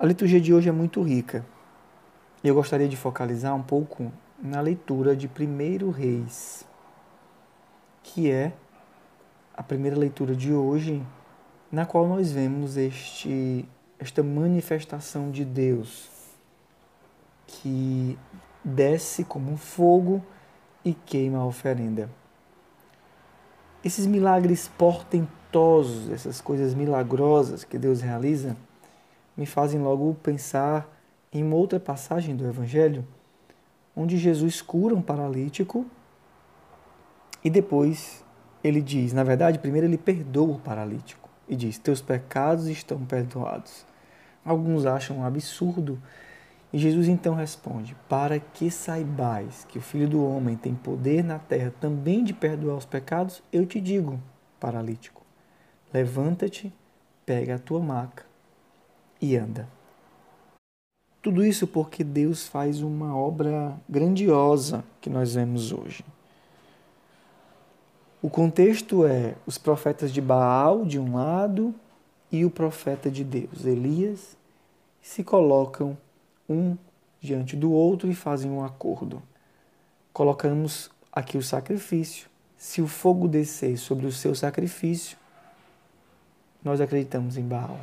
A liturgia de hoje é muito rica. E eu gostaria de focalizar um pouco na leitura de 1 Reis, que é a primeira leitura de hoje, na qual nós vemos este, esta manifestação de Deus que desce como um fogo e queima a oferenda. Esses milagres portentosos, essas coisas milagrosas que Deus realiza, me fazem logo pensar em uma outra passagem do Evangelho, onde Jesus cura um paralítico e depois ele diz, na verdade, primeiro ele perdoa o paralítico e diz: Teus pecados estão perdoados. Alguns acham um absurdo e Jesus então responde: Para que saibais que o Filho do Homem tem poder na terra também de perdoar os pecados, eu te digo, paralítico, levanta-te, pega a tua maca e anda. Tudo isso porque Deus faz uma obra grandiosa que nós vemos hoje. O contexto é os profetas de Baal de um lado e o profeta de Deus, Elias, se colocam um diante do outro e fazem um acordo. Colocamos aqui o sacrifício. Se o fogo descer sobre o seu sacrifício, nós acreditamos em Baal.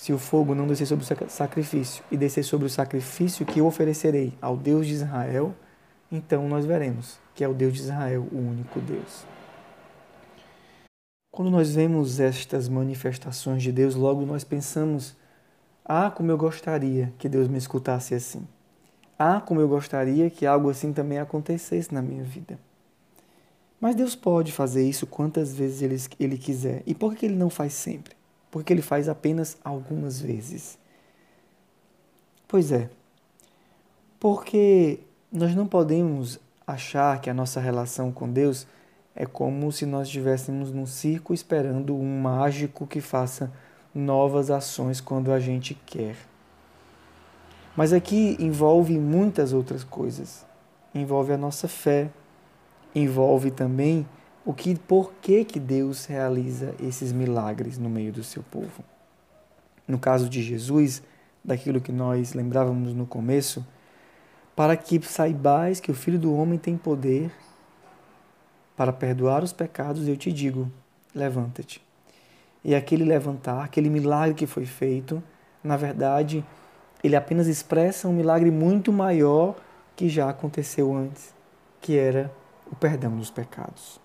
Se o fogo não descer sobre o sacrifício e descer sobre o sacrifício que eu oferecerei ao Deus de Israel, então nós veremos que é o Deus de Israel, o único Deus. Quando nós vemos estas manifestações de Deus, logo nós pensamos ah, como eu gostaria que Deus me escutasse assim. Ah, como eu gostaria que algo assim também acontecesse na minha vida. Mas Deus pode fazer isso quantas vezes ele, ele quiser. E por que ele não faz sempre? Porque ele faz apenas algumas vezes. Pois é. Porque nós não podemos achar que a nossa relação com Deus é como se nós estivéssemos num circo esperando um mágico que faça novas ações quando a gente quer. Mas aqui envolve muitas outras coisas. Envolve a nossa fé, envolve também o que por que que Deus realiza esses milagres no meio do seu povo. No caso de Jesus, daquilo que nós lembrávamos no começo, para que saibais que o Filho do homem tem poder para perdoar os pecados, eu te digo: levanta-te e aquele levantar, aquele milagre que foi feito, na verdade, ele apenas expressa um milagre muito maior que já aconteceu antes, que era o perdão dos pecados.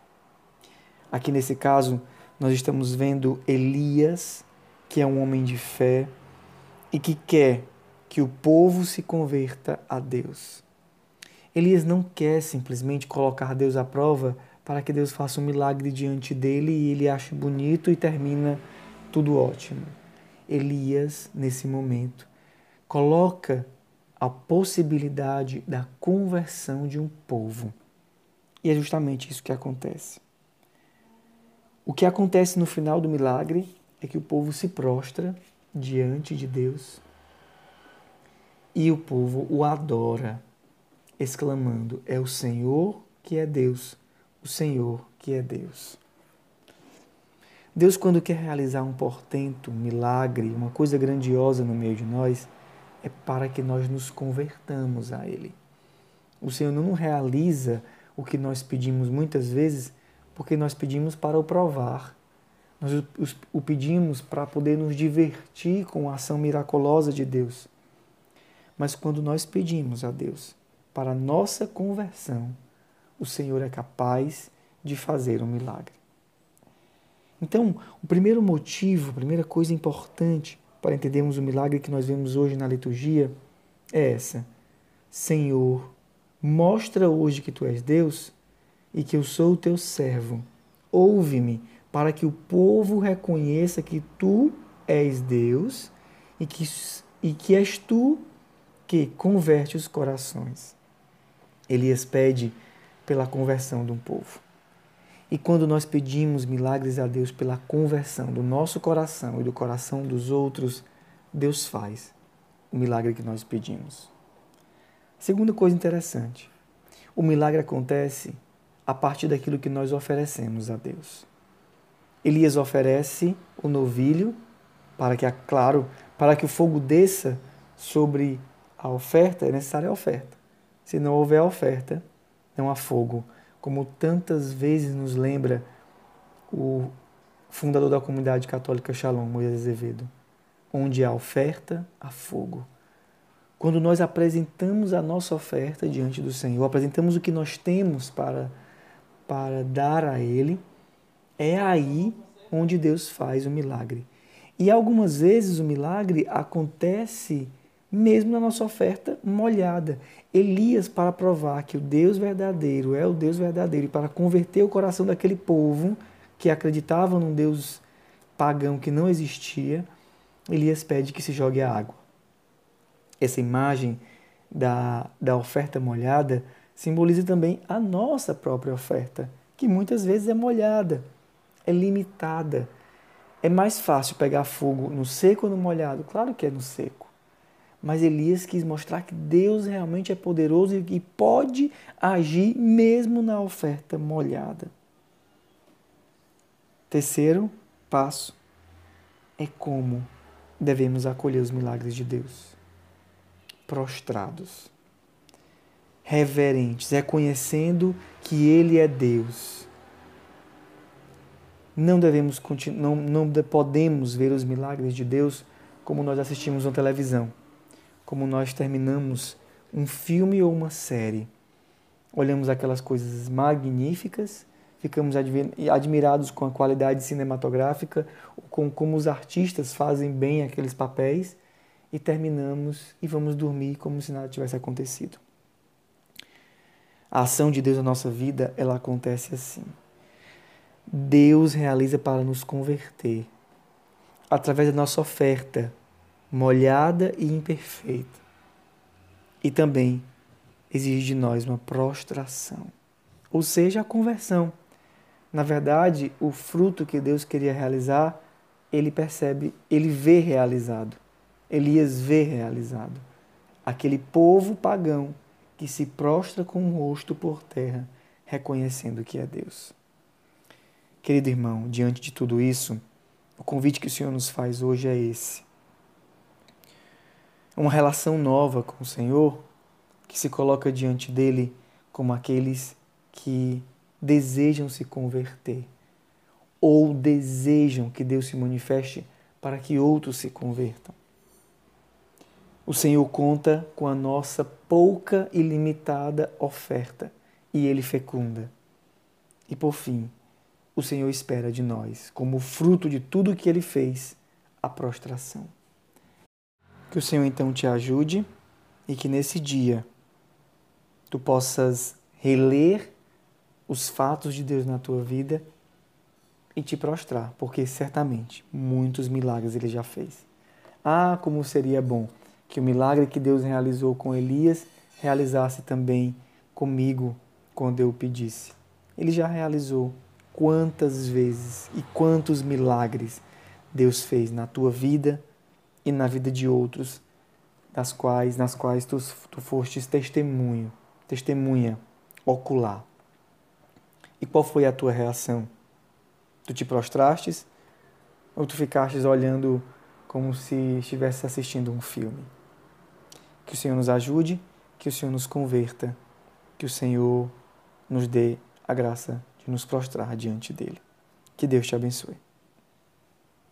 Aqui nesse caso, nós estamos vendo Elias, que é um homem de fé e que quer que o povo se converta a Deus. Elias não quer simplesmente colocar Deus à prova para que Deus faça um milagre diante dele e ele ache bonito e termina tudo ótimo. Elias, nesse momento, coloca a possibilidade da conversão de um povo. E é justamente isso que acontece. O que acontece no final do milagre é que o povo se prostra diante de Deus e o povo o adora, exclamando: É o Senhor que é Deus o Senhor que é Deus. Deus, quando quer realizar um portento, um milagre, uma coisa grandiosa no meio de nós, é para que nós nos convertamos a Ele. O Senhor não realiza o que nós pedimos muitas vezes porque nós pedimos para o provar. Nós o pedimos para poder nos divertir com a ação miraculosa de Deus. Mas quando nós pedimos a Deus para a nossa conversão, o Senhor é capaz de fazer um milagre. Então, o primeiro motivo, a primeira coisa importante para entendermos o milagre que nós vemos hoje na liturgia é essa: Senhor, mostra hoje que tu és Deus e que eu sou o teu servo. Ouve-me, para que o povo reconheça que tu és Deus e que, e que és tu que converte os corações. Elias pede pela conversão de um povo. E quando nós pedimos milagres a Deus pela conversão do nosso coração e do coração dos outros, Deus faz o milagre que nós pedimos. Segunda coisa interessante: o milagre acontece a partir daquilo que nós oferecemos a Deus. Elias oferece o novilho Para que, claro, para que o fogo desça sobre a oferta, é necessária a oferta. Se não houver oferta, não há fogo. Como tantas vezes nos lembra o fundador da comunidade católica Shalom, Moisés Azevedo. Onde há oferta, há fogo. Quando nós apresentamos a nossa oferta diante do Senhor, apresentamos o que nós temos para, para dar a Ele, é aí onde Deus faz o milagre. E algumas vezes o milagre acontece mesmo na nossa oferta molhada. Elias, para provar que o Deus verdadeiro é o Deus verdadeiro e para converter o coração daquele povo que acreditava num Deus pagão que não existia, Elias pede que se jogue a água. Essa imagem da, da oferta molhada simboliza também a nossa própria oferta, que muitas vezes é molhada, é limitada. É mais fácil pegar fogo no seco ou no molhado? Claro que é no seco. Mas Elias quis mostrar que Deus realmente é poderoso e pode agir mesmo na oferta molhada. Terceiro passo é como devemos acolher os milagres de Deus. Prostrados, reverentes, reconhecendo que Ele é Deus. Não devemos não, não podemos ver os milagres de Deus como nós assistimos na televisão como nós terminamos um filme ou uma série. Olhamos aquelas coisas magníficas, ficamos admirados com a qualidade cinematográfica, com como os artistas fazem bem aqueles papéis e terminamos e vamos dormir como se nada tivesse acontecido. A ação de Deus na nossa vida, ela acontece assim. Deus realiza para nos converter através da nossa oferta, molhada e imperfeita. E também exige de nós uma prostração, ou seja, a conversão. Na verdade, o fruto que Deus queria realizar, ele percebe, ele vê realizado. Elias vê realizado. Aquele povo pagão que se prostra com o rosto por terra, reconhecendo que é Deus. Querido irmão, diante de tudo isso, o convite que o Senhor nos faz hoje é esse uma relação nova com o Senhor, que se coloca diante dele como aqueles que desejam se converter ou desejam que Deus se manifeste para que outros se convertam. O Senhor conta com a nossa pouca e limitada oferta e ele fecunda. E por fim, o Senhor espera de nós, como fruto de tudo que ele fez, a prostração. Que o Senhor então te ajude e que nesse dia tu possas reler os fatos de Deus na tua vida e te prostrar, porque certamente muitos milagres ele já fez. Ah, como seria bom que o milagre que Deus realizou com Elias realizasse também comigo quando eu o pedisse. Ele já realizou quantas vezes e quantos milagres Deus fez na tua vida, e na vida de outros, das quais, nas quais tu, tu fostes testemunho, testemunha ocular. E qual foi a tua reação? Tu te prostrastes ou tu ficastes olhando como se estivesse assistindo um filme? Que o Senhor nos ajude, que o Senhor nos converta, que o Senhor nos dê a graça de nos prostrar diante dele. Que Deus te abençoe.